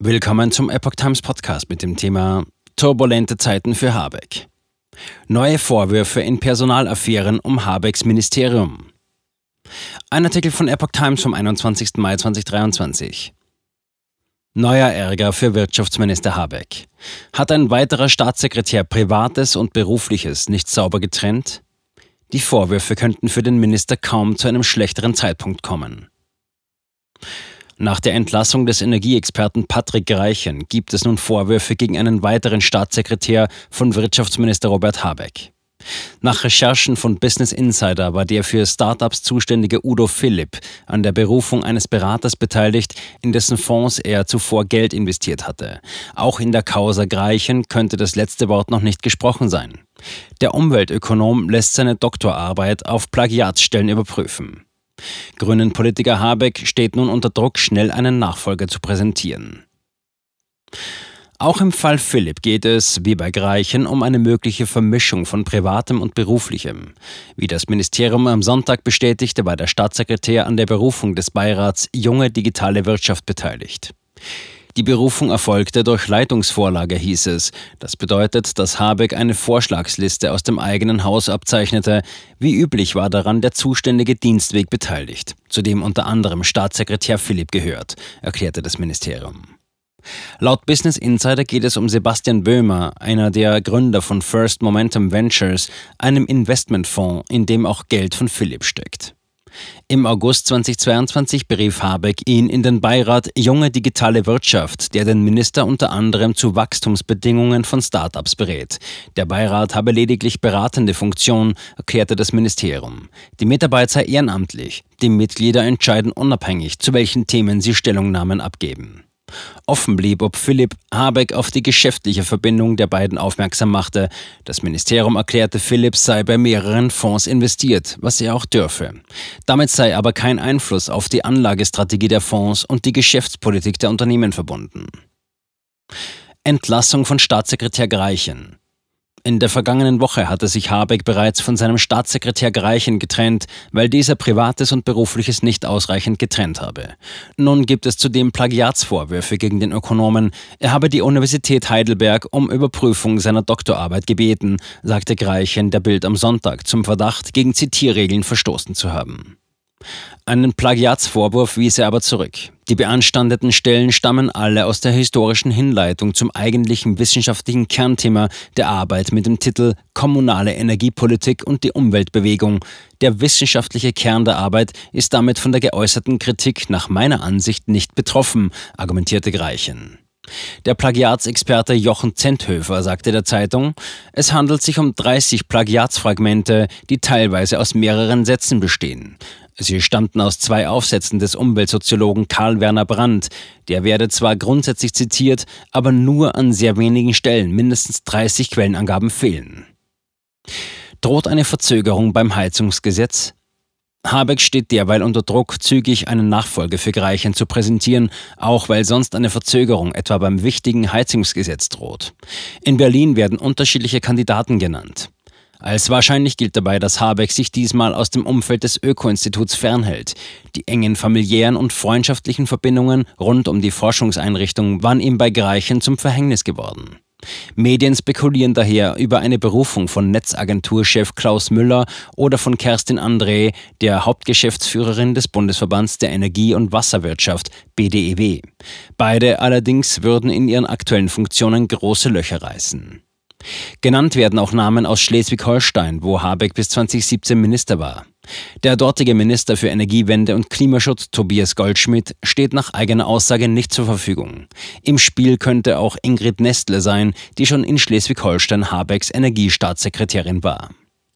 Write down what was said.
Willkommen zum Epoch Times Podcast mit dem Thema Turbulente Zeiten für Habeck. Neue Vorwürfe in Personalaffären um Habecks Ministerium. Ein Artikel von Epoch Times vom 21. Mai 2023. Neuer Ärger für Wirtschaftsminister Habeck. Hat ein weiterer Staatssekretär Privates und Berufliches nicht sauber getrennt? Die Vorwürfe könnten für den Minister kaum zu einem schlechteren Zeitpunkt kommen. Nach der Entlassung des Energieexperten Patrick Reichen gibt es nun Vorwürfe gegen einen weiteren Staatssekretär von Wirtschaftsminister Robert Habeck. Nach Recherchen von Business Insider war der für Startups zuständige Udo Philipp an der Berufung eines Beraters beteiligt, in dessen Fonds er zuvor Geld investiert hatte. Auch in der Causa Greichen könnte das letzte Wort noch nicht gesprochen sein. Der Umweltökonom lässt seine Doktorarbeit auf Plagiatsstellen überprüfen. Grünen Politiker Habeck steht nun unter Druck, schnell einen Nachfolger zu präsentieren. Auch im Fall Philipp geht es, wie bei Greichen, um eine mögliche Vermischung von Privatem und Beruflichem. Wie das Ministerium am Sonntag bestätigte, war der Staatssekretär an der Berufung des Beirats Junge Digitale Wirtschaft beteiligt. Die Berufung erfolgte durch Leitungsvorlage, hieß es. Das bedeutet, dass Habeck eine Vorschlagsliste aus dem eigenen Haus abzeichnete. Wie üblich war daran der zuständige Dienstweg beteiligt, zu dem unter anderem Staatssekretär Philipp gehört, erklärte das Ministerium. Laut Business Insider geht es um Sebastian Böhmer, einer der Gründer von First Momentum Ventures, einem Investmentfonds, in dem auch Geld von Philipp steckt. Im August 2022 berief Habeck ihn in den Beirat Junge Digitale Wirtschaft, der den Minister unter anderem zu Wachstumsbedingungen von Startups berät. Der Beirat habe lediglich beratende Funktion, erklärte das Ministerium. Die Mitarbeit sei ehrenamtlich. Die Mitglieder entscheiden unabhängig, zu welchen Themen sie Stellungnahmen abgeben. Offen blieb, ob Philipp Habeck auf die geschäftliche Verbindung der beiden aufmerksam machte. Das Ministerium erklärte, Philipp sei bei mehreren Fonds investiert, was er auch dürfe. Damit sei aber kein Einfluss auf die Anlagestrategie der Fonds und die Geschäftspolitik der Unternehmen verbunden. Entlassung von Staatssekretär Greichen. In der vergangenen Woche hatte sich Habeck bereits von seinem Staatssekretär Greichen getrennt, weil dieser Privates und Berufliches nicht ausreichend getrennt habe. Nun gibt es zudem Plagiatsvorwürfe gegen den Ökonomen. Er habe die Universität Heidelberg um Überprüfung seiner Doktorarbeit gebeten, sagte Greichen der Bild am Sonntag zum Verdacht, gegen Zitierregeln verstoßen zu haben. Einen Plagiatsvorwurf wies er aber zurück. Die beanstandeten Stellen stammen alle aus der historischen Hinleitung zum eigentlichen wissenschaftlichen Kernthema der Arbeit mit dem Titel Kommunale Energiepolitik und die Umweltbewegung. Der wissenschaftliche Kern der Arbeit ist damit von der geäußerten Kritik nach meiner Ansicht nicht betroffen, argumentierte Greichen. Der Plagiatsexperte Jochen Zenthöfer sagte der Zeitung, es handelt sich um 30 Plagiatsfragmente, die teilweise aus mehreren Sätzen bestehen. Sie stammten aus zwei Aufsätzen des Umweltsoziologen Karl Werner Brandt. Der werde zwar grundsätzlich zitiert, aber nur an sehr wenigen Stellen, mindestens 30 Quellenangaben fehlen. Droht eine Verzögerung beim Heizungsgesetz? Habeck steht derweil unter Druck, zügig eine Nachfolge für Greichen zu präsentieren, auch weil sonst eine Verzögerung etwa beim wichtigen Heizungsgesetz droht. In Berlin werden unterschiedliche Kandidaten genannt. Als wahrscheinlich gilt dabei, dass Habeck sich diesmal aus dem Umfeld des Öko-Instituts fernhält. Die engen familiären und freundschaftlichen Verbindungen rund um die Forschungseinrichtung waren ihm bei Greichen zum Verhängnis geworden. Medien spekulieren daher über eine Berufung von Netzagenturchef Klaus Müller oder von Kerstin André, der Hauptgeschäftsführerin des Bundesverbands der Energie- und Wasserwirtschaft BDEW. Beide allerdings würden in ihren aktuellen Funktionen große Löcher reißen. Genannt werden auch Namen aus Schleswig-Holstein, wo Habeck bis 2017 Minister war. Der dortige Minister für Energiewende und Klimaschutz, Tobias Goldschmidt, steht nach eigener Aussage nicht zur Verfügung. Im Spiel könnte auch Ingrid Nestle sein, die schon in Schleswig-Holstein Habecks Energiestaatssekretärin war.